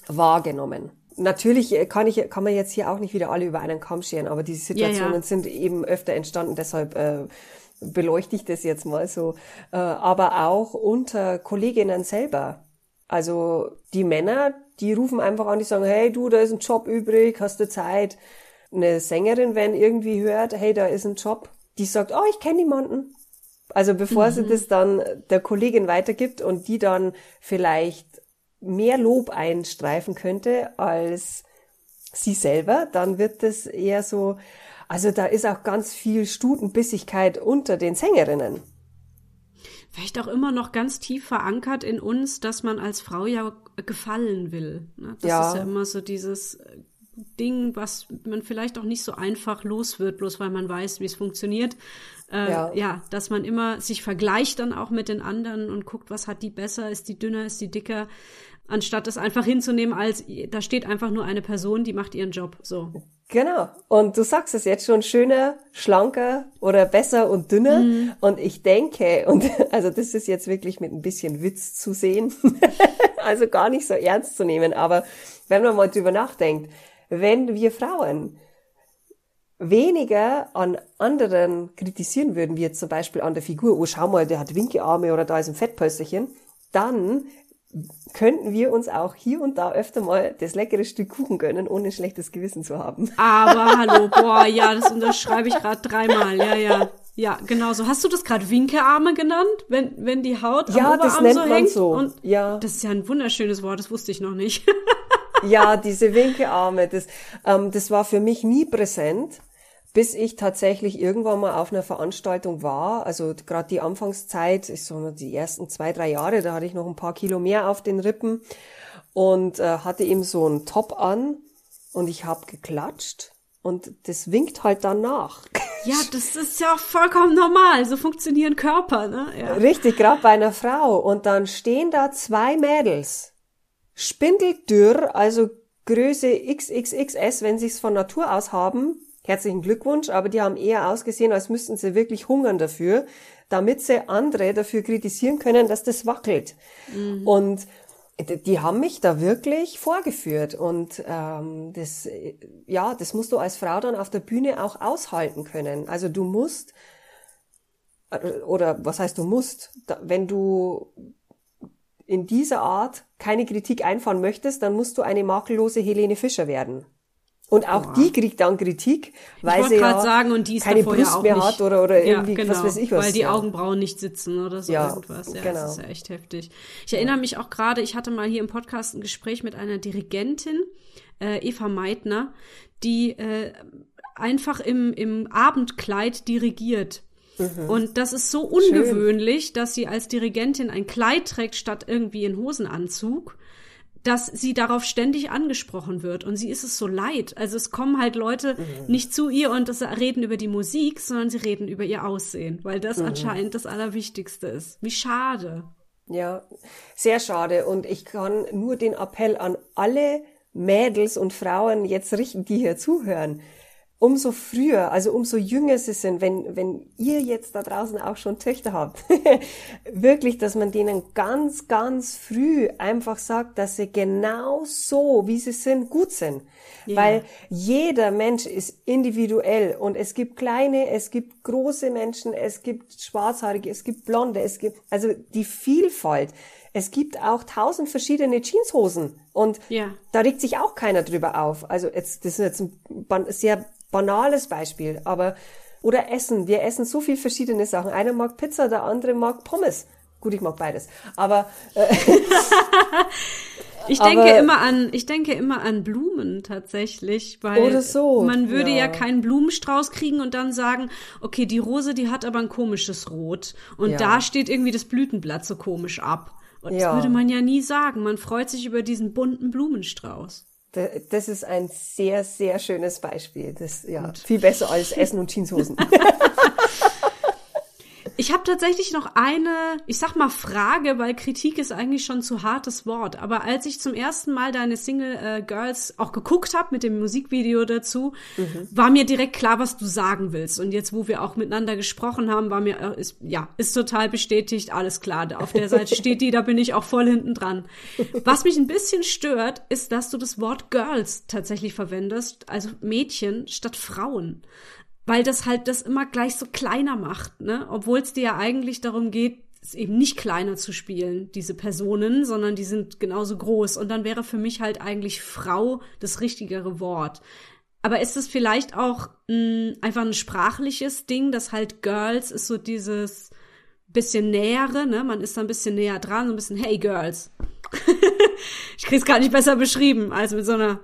wahrgenommen. Natürlich kann ich, kann man jetzt hier auch nicht wieder alle über einen Kamm scheren, aber diese Situationen ja, ja. sind eben öfter entstanden. Deshalb äh, beleuchte ich das jetzt mal so. Äh, aber auch unter Kolleginnen selber. Also die Männer, die rufen einfach an, die sagen, hey du, da ist ein Job übrig, hast du Zeit? Eine Sängerin, wenn irgendwie hört, hey, da ist ein Job, die sagt, oh, ich kenne niemanden. Also bevor mhm. sie das dann der Kollegin weitergibt und die dann vielleicht mehr Lob einstreifen könnte als sie selber, dann wird das eher so, also da ist auch ganz viel Stutenbissigkeit unter den Sängerinnen. Vielleicht auch immer noch ganz tief verankert in uns, dass man als Frau ja gefallen will. Ne? Das ja. ist ja immer so dieses Ding, was man vielleicht auch nicht so einfach los wird, bloß weil man weiß, wie es funktioniert. Äh, ja. ja, dass man immer sich vergleicht dann auch mit den anderen und guckt, was hat die besser, ist die dünner, ist die dicker, anstatt es einfach hinzunehmen als, da steht einfach nur eine Person, die macht ihren Job, so. Genau. Und du sagst es jetzt schon schöner, schlanker oder besser und dünner. Mhm. Und ich denke, und also das ist jetzt wirklich mit ein bisschen Witz zu sehen, also gar nicht so ernst zu nehmen, aber wenn man mal drüber nachdenkt, wenn wir Frauen weniger an anderen kritisieren würden, wie jetzt zum Beispiel an der Figur, oh schau mal, der hat Winkearme oder da ist ein Fettpölsterchen, dann könnten wir uns auch hier und da öfter mal das leckere Stück Kuchen gönnen, ohne ein schlechtes Gewissen zu haben. Aber hallo, boah, ja, das unterschreibe ich gerade dreimal, ja, ja. Ja, genau so. Hast du das gerade Winkearme genannt, wenn, wenn die Haut ja, am Oberarm das nennt so man hängt? So. Und ja. Das ist ja ein wunderschönes Wort, das wusste ich noch nicht. ja, diese Winkearme, das, ähm, das war für mich nie präsent, bis ich tatsächlich irgendwann mal auf einer Veranstaltung war. Also gerade die Anfangszeit, ich sag mal, die ersten zwei, drei Jahre, da hatte ich noch ein paar Kilo mehr auf den Rippen und äh, hatte eben so einen Top an und ich habe geklatscht und das winkt halt dann nach. Ja, das ist ja vollkommen normal. So funktionieren Körper, ne? Ja. Richtig, gerade bei einer Frau. Und dann stehen da zwei Mädels Spindeldürr, also Größe XXXS, wenn sie es von Natur aus haben. Herzlichen Glückwunsch, aber die haben eher ausgesehen, als müssten sie wirklich hungern dafür, damit sie andere dafür kritisieren können, dass das wackelt. Mhm. Und die haben mich da wirklich vorgeführt und ähm, das ja das musst du als Frau dann auf der Bühne auch aushalten können also du musst äh, oder was heißt du musst wenn du in dieser Art keine Kritik einfahren möchtest, dann musst du eine makellose Helene Fischer werden. Und auch Boah. die kriegt dann Kritik, weil sie ja sagen, und die ist keine Brust mehr nicht, hat oder, oder irgendwie, ja, genau, was weiß ich was. Weil die ja. Augenbrauen nicht sitzen oder so ja, irgendwas. Ja, genau. das ist ja echt heftig. Ich erinnere mich auch gerade, ich hatte mal hier im Podcast ein Gespräch mit einer Dirigentin, äh, Eva Meitner, die äh, einfach im, im Abendkleid dirigiert. Mhm. Und das ist so ungewöhnlich, Schön. dass sie als Dirigentin ein Kleid trägt statt irgendwie einen Hosenanzug. Dass sie darauf ständig angesprochen wird und sie ist es so leid. Also es kommen halt Leute mhm. nicht zu ihr und das reden über die Musik, sondern sie reden über ihr Aussehen, weil das mhm. anscheinend das Allerwichtigste ist. Wie schade. Ja, sehr schade. Und ich kann nur den Appell an alle Mädels und Frauen jetzt richten, die hier zuhören umso früher, also umso jünger sie sind, wenn, wenn ihr jetzt da draußen auch schon Töchter habt, wirklich, dass man denen ganz, ganz früh einfach sagt, dass sie genau so, wie sie sind, gut sind. Ja. Weil jeder Mensch ist individuell und es gibt kleine, es gibt große Menschen, es gibt schwarzhaarige, es gibt blonde, es gibt, also die Vielfalt. Es gibt auch tausend verschiedene Jeanshosen und ja. da regt sich auch keiner drüber auf. Also jetzt, das ist jetzt ein sehr banales Beispiel, aber oder Essen. Wir essen so viel verschiedene Sachen. Einer mag Pizza, der andere mag Pommes. Gut, ich mag beides. Aber äh, ich denke aber, immer an, ich denke immer an Blumen tatsächlich, weil so, man würde ja. ja keinen Blumenstrauß kriegen und dann sagen, okay, die Rose, die hat aber ein komisches Rot und ja. da steht irgendwie das Blütenblatt so komisch ab. Und ja. das würde man ja nie sagen. Man freut sich über diesen bunten Blumenstrauß. Das ist ein sehr, sehr schönes Beispiel. Das ja viel besser als Essen und Jeanshosen. Ich habe tatsächlich noch eine, ich sag mal Frage, weil Kritik ist eigentlich schon zu hartes Wort. Aber als ich zum ersten Mal deine Single äh, Girls auch geguckt habe mit dem Musikvideo dazu, mhm. war mir direkt klar, was du sagen willst. Und jetzt, wo wir auch miteinander gesprochen haben, war mir äh, ist, ja ist total bestätigt, alles klar. Auf der Seite steht die, da bin ich auch voll hinten dran. Was mich ein bisschen stört, ist, dass du das Wort Girls tatsächlich verwendest, also Mädchen statt Frauen weil das halt das immer gleich so kleiner macht, ne? Obwohl es dir ja eigentlich darum geht, es eben nicht kleiner zu spielen, diese Personen, sondern die sind genauso groß. Und dann wäre für mich halt eigentlich Frau das richtigere Wort. Aber ist es vielleicht auch mh, hm, einfach ein sprachliches Ding, dass halt Girls ist so dieses bisschen nähere, ne? Man ist da ein bisschen näher dran, so ein bisschen Hey Girls. ich krieg's gar nicht besser beschrieben als mit so einer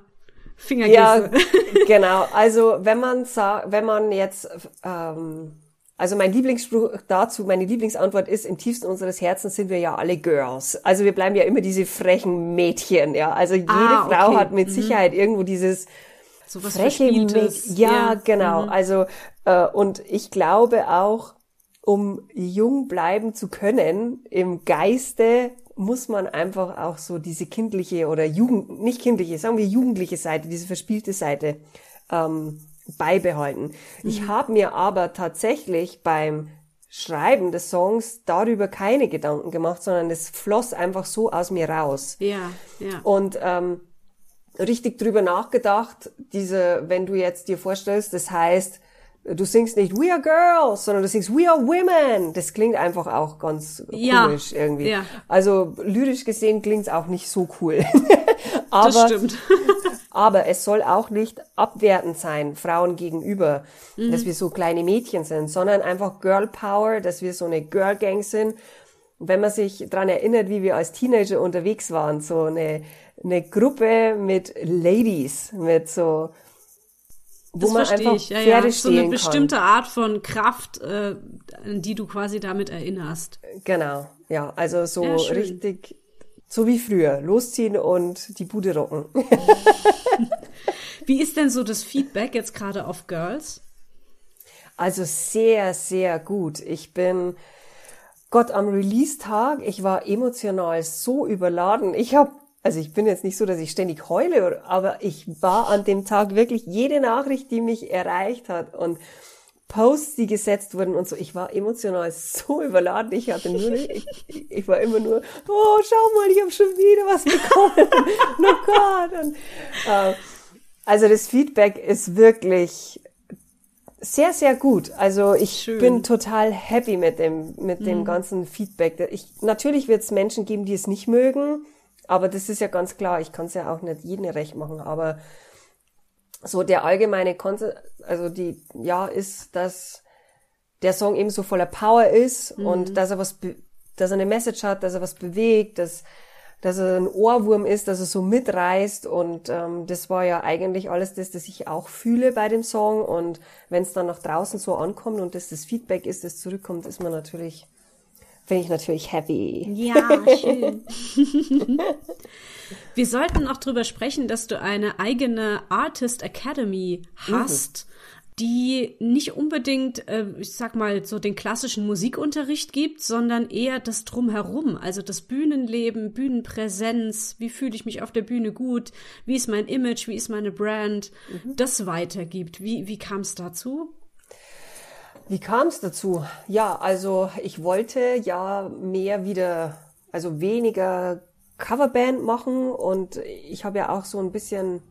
Fingergeste. Ja, genau. Also wenn man sagt, wenn man jetzt, ähm, also mein Lieblingsspruch dazu, meine Lieblingsantwort ist, im tiefsten unseres Herzens sind wir ja alle Girls. Also wir bleiben ja immer diese frechen Mädchen, ja. Also jede ah, Frau hat mit mhm. Sicherheit irgendwo dieses so was freche Mädchen. Ja, ja, genau. Mhm. Also, äh, und ich glaube auch, um jung bleiben zu können im Geiste, muss man einfach auch so diese kindliche oder Jugend, nicht kindliche, sagen wir jugendliche Seite, diese verspielte Seite ähm, beibehalten. Mhm. Ich habe mir aber tatsächlich beim Schreiben des Songs darüber keine Gedanken gemacht, sondern es floss einfach so aus mir raus. Ja, ja. Und ähm, richtig drüber nachgedacht, diese, wenn du jetzt dir vorstellst, das heißt, du singst nicht We are girls, sondern du singst We are women. Das klingt einfach auch ganz ja. komisch irgendwie. Ja. Also lyrisch gesehen klingt's auch nicht so cool. aber, das stimmt. aber es soll auch nicht abwertend sein, Frauen gegenüber, mhm. dass wir so kleine Mädchen sind, sondern einfach Girl Power, dass wir so eine Girl Gang sind. Wenn man sich dran erinnert, wie wir als Teenager unterwegs waren, so eine, eine Gruppe mit Ladies, mit so wo das man einfach ich. Ja, Pferde ja. So eine bestimmte Art von Kraft, äh, an die du quasi damit erinnerst. Genau, ja, also so ja, richtig, so wie früher, losziehen und die Bude rocken. wie ist denn so das Feedback jetzt gerade auf Girls? Also sehr, sehr gut. Ich bin Gott am Release-Tag, ich war emotional so überladen. Ich habe also ich bin jetzt nicht so, dass ich ständig heule, aber ich war an dem Tag wirklich jede Nachricht, die mich erreicht hat und Posts, die gesetzt wurden und so. Ich war emotional so überladen. Ich hatte nur, ich, ich war immer nur, oh, schau mal, ich habe schon wieder was bekommen. oh Gott. Und, äh, also das Feedback ist wirklich sehr, sehr gut. Also ich Schön. bin total happy mit dem, mit mhm. dem ganzen Feedback. Ich, natürlich wird es Menschen geben, die es nicht mögen. Aber das ist ja ganz klar, ich kann es ja auch nicht jedem recht machen, aber so der allgemeine Konzept, also die, ja, ist, dass der Song eben so voller Power ist mhm. und dass er was, dass er eine Message hat, dass er was bewegt, dass, dass er ein Ohrwurm ist, dass er so mitreißt und ähm, das war ja eigentlich alles das, das ich auch fühle bei dem Song und wenn es dann nach draußen so ankommt und das das Feedback ist, das zurückkommt, ist man natürlich bin ich natürlich happy. Ja, schön. Wir sollten auch drüber sprechen, dass du eine eigene Artist Academy hast. Mhm die nicht unbedingt, äh, ich sag mal, so den klassischen Musikunterricht gibt, sondern eher das Drumherum, also das Bühnenleben, Bühnenpräsenz, wie fühle ich mich auf der Bühne gut, wie ist mein Image, wie ist meine Brand, mhm. das weitergibt. Wie, wie kam es dazu? Wie kam es dazu? Ja, also ich wollte ja mehr wieder, also weniger Coverband machen und ich habe ja auch so ein bisschen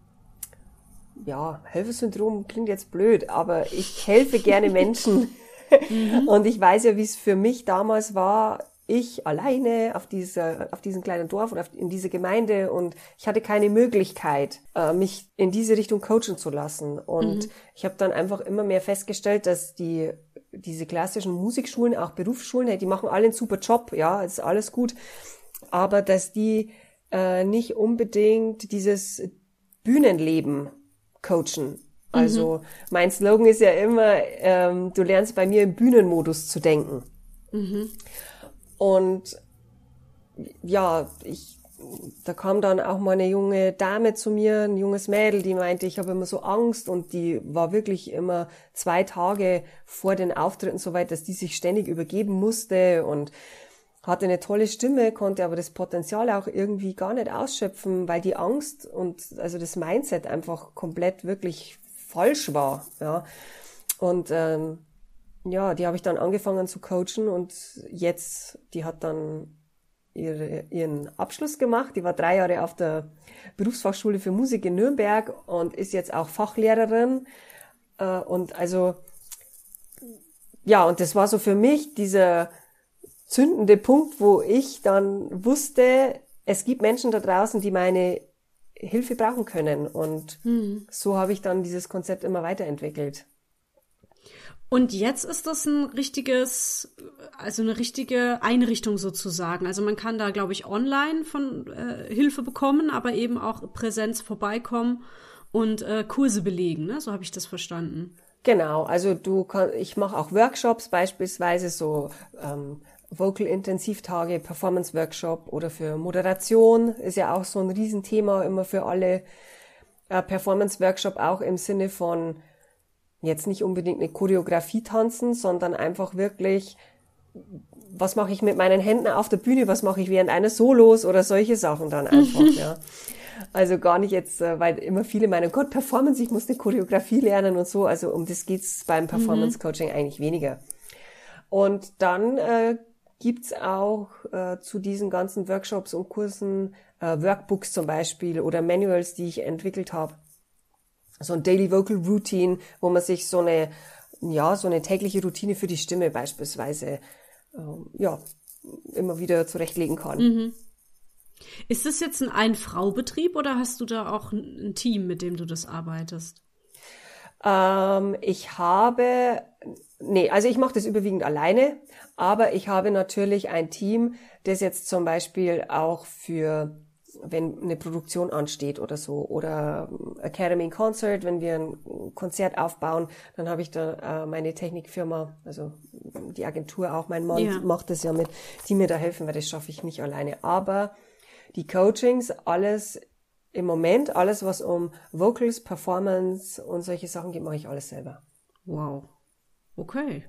ja, Helfersyndrom klingt jetzt blöd, aber ich helfe gerne Menschen. Und ich weiß ja, wie es für mich damals war, ich alleine auf dieser, auf diesem kleinen Dorf oder in dieser Gemeinde und ich hatte keine Möglichkeit, äh, mich in diese Richtung coachen zu lassen. Und mhm. ich habe dann einfach immer mehr festgestellt, dass die, diese klassischen Musikschulen, auch Berufsschulen, die machen alle einen super Job, ja, ist alles gut. Aber dass die äh, nicht unbedingt dieses Bühnenleben coachen. Also mhm. mein Slogan ist ja immer, ähm, du lernst bei mir im Bühnenmodus zu denken. Mhm. Und ja, ich, da kam dann auch mal eine junge Dame zu mir, ein junges Mädel, die meinte, ich habe immer so Angst und die war wirklich immer zwei Tage vor den Auftritten so weit, dass die sich ständig übergeben musste und hatte eine tolle Stimme, konnte aber das Potenzial auch irgendwie gar nicht ausschöpfen, weil die Angst und also das Mindset einfach komplett wirklich falsch war. Ja. Und ähm, ja, die habe ich dann angefangen zu coachen und jetzt, die hat dann ihre, ihren Abschluss gemacht. Die war drei Jahre auf der Berufsfachschule für Musik in Nürnberg und ist jetzt auch Fachlehrerin. Äh, und also, ja, und das war so für mich dieser zündende Punkt, wo ich dann wusste, es gibt Menschen da draußen, die meine Hilfe brauchen können. Und mhm. so habe ich dann dieses Konzept immer weiterentwickelt. Und jetzt ist das ein richtiges, also eine richtige Einrichtung sozusagen. Also man kann da, glaube ich, online von äh, Hilfe bekommen, aber eben auch Präsenz vorbeikommen und äh, Kurse belegen. Ne? So habe ich das verstanden. Genau, also du kann, ich mache auch Workshops beispielsweise so ähm, Vocal-Intensivtage, Performance-Workshop oder für Moderation ist ja auch so ein Riesenthema immer für alle. Äh, Performance-Workshop auch im Sinne von jetzt nicht unbedingt eine Choreografie tanzen, sondern einfach wirklich, was mache ich mit meinen Händen auf der Bühne, was mache ich während eines Solos oder solche Sachen dann einfach, ja. Also gar nicht jetzt, äh, weil immer viele meinen, Gott, Performance, ich muss eine Choreografie lernen und so. Also um das geht's beim Performance Coaching mhm. eigentlich weniger. Und dann äh, gibt's auch äh, zu diesen ganzen Workshops und Kursen äh, Workbooks zum Beispiel oder Manuals, die ich entwickelt habe. So ein Daily Vocal Routine, wo man sich so eine, ja, so eine tägliche Routine für die Stimme beispielsweise, äh, ja, immer wieder zurechtlegen kann. Mhm. Ist das jetzt ein Ein-Frau-Betrieb oder hast du da auch ein Team, mit dem du das arbeitest? Ähm, ich habe, nee, also ich mache das überwiegend alleine, aber ich habe natürlich ein Team, das jetzt zum Beispiel auch für wenn eine Produktion ansteht oder so oder Academy Concert, wenn wir ein Konzert aufbauen, dann habe ich da äh, meine Technikfirma, also die Agentur auch, mein Mann ja. macht das ja mit, die mir da helfen, weil das schaffe ich nicht alleine. Aber die Coachings, alles im Moment, alles was um Vocals, Performance und solche Sachen geht, mache ich alles selber. Wow. Okay.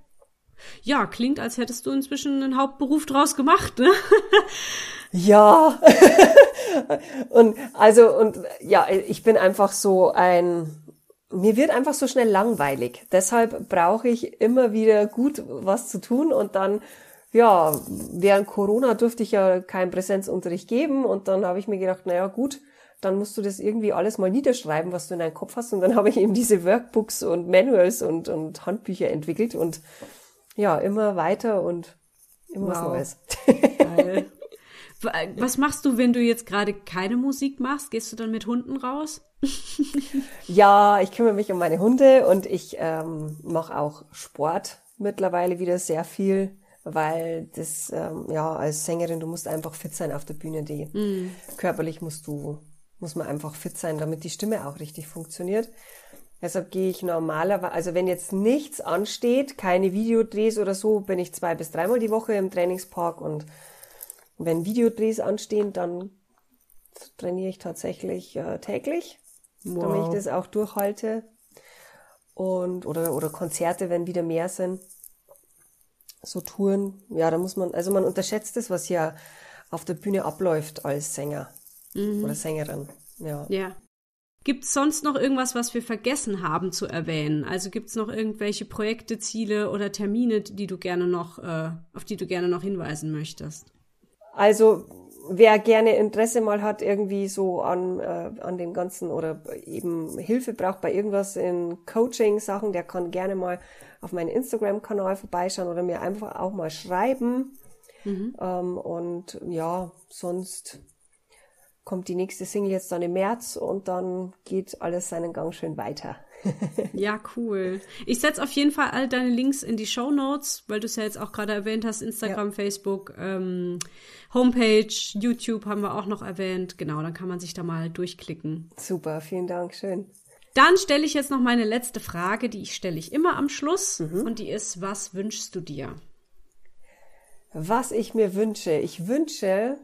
Ja, klingt, als hättest du inzwischen einen Hauptberuf draus gemacht, ne? ja. und also und ja, ich bin einfach so ein mir wird einfach so schnell langweilig. Deshalb brauche ich immer wieder gut was zu tun und dann ja, während Corona durfte ich ja keinen Präsenzunterricht geben und dann habe ich mir gedacht, naja, gut, dann musst du das irgendwie alles mal niederschreiben, was du in deinem Kopf hast und dann habe ich eben diese Workbooks und Manuals und, und Handbücher entwickelt und ja, immer weiter und immer wow. was Neues. Geil. Was machst du, wenn du jetzt gerade keine Musik machst? Gehst du dann mit Hunden raus? ja, ich kümmere mich um meine Hunde und ich ähm, mache auch Sport mittlerweile wieder sehr viel, weil das, ähm, ja, als Sängerin, du musst einfach fit sein auf der Bühne. Die mm. körperlich musst du, muss man einfach fit sein, damit die Stimme auch richtig funktioniert. Deshalb gehe ich normalerweise, also wenn jetzt nichts ansteht, keine Videodrehs oder so, bin ich zwei bis dreimal die Woche im Trainingspark und wenn Videodrehs anstehen, dann trainiere ich tatsächlich äh, täglich, wow. damit ich das auch durchhalte. Und, oder, oder Konzerte, wenn wieder mehr sind. So Touren, ja, da muss man, also man unterschätzt das, was ja auf der Bühne abläuft als Sänger mhm. oder Sängerin. Ja. Ja. Gibt es sonst noch irgendwas, was wir vergessen haben zu erwähnen? Also gibt es noch irgendwelche Projekte, Ziele oder Termine, die du gerne noch, äh, auf die du gerne noch hinweisen möchtest? Also wer gerne Interesse mal hat, irgendwie so an, äh, an dem Ganzen oder eben Hilfe braucht bei irgendwas in Coaching-Sachen, der kann gerne mal auf meinen Instagram-Kanal vorbeischauen oder mir einfach auch mal schreiben. Mhm. Ähm, und ja, sonst kommt die nächste Single jetzt dann im März und dann geht alles seinen Gang schön weiter. Ja, cool. Ich setze auf jeden Fall all deine Links in die Show Notes, weil du es ja jetzt auch gerade erwähnt hast, Instagram, ja. Facebook, ähm, Homepage, YouTube haben wir auch noch erwähnt. Genau, dann kann man sich da mal durchklicken. Super, vielen Dank, schön. Dann stelle ich jetzt noch meine letzte Frage, die ich stelle ich immer am Schluss mhm. und die ist, was wünschst du dir? Was ich mir wünsche. Ich wünsche,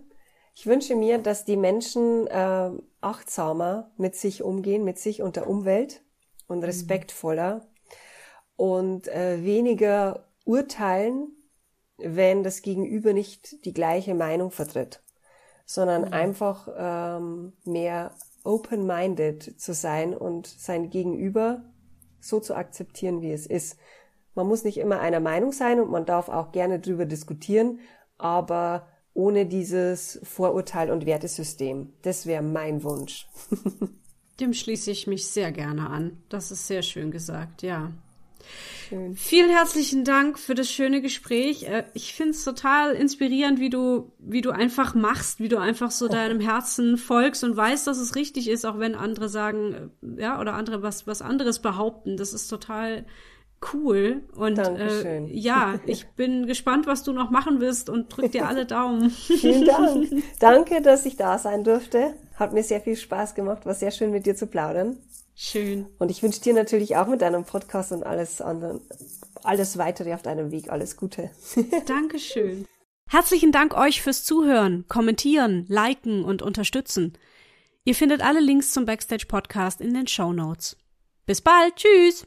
ich wünsche mir, dass die Menschen äh, achtsamer mit sich umgehen, mit sich und der Umwelt und mhm. respektvoller und äh, weniger urteilen, wenn das Gegenüber nicht die gleiche Meinung vertritt, sondern mhm. einfach ähm, mehr open-minded zu sein und sein Gegenüber so zu akzeptieren, wie es ist. Man muss nicht immer einer Meinung sein und man darf auch gerne drüber diskutieren, aber ohne dieses Vorurteil und Wertesystem. Das wäre mein Wunsch. Dem schließe ich mich sehr gerne an. Das ist sehr schön gesagt, ja. Schön. Vielen herzlichen Dank für das schöne Gespräch. Äh, ich finde es total inspirierend, wie du, wie du einfach machst, wie du einfach so deinem Herzen folgst und weißt, dass es richtig ist, auch wenn andere sagen, äh, ja, oder andere was, was anderes behaupten. Das ist total cool. Und äh, ja, ich bin gespannt, was du noch machen wirst und drück dir alle Daumen. Vielen Dank. Danke, dass ich da sein durfte. Hat mir sehr viel Spaß gemacht. War sehr schön, mit dir zu plaudern. Schön. Und ich wünsche dir natürlich auch mit deinem Podcast und alles andere, alles weitere auf deinem Weg. Alles Gute. Dankeschön. Herzlichen Dank euch fürs Zuhören, Kommentieren, Liken und Unterstützen. Ihr findet alle Links zum Backstage Podcast in den Show Notes. Bis bald. Tschüss.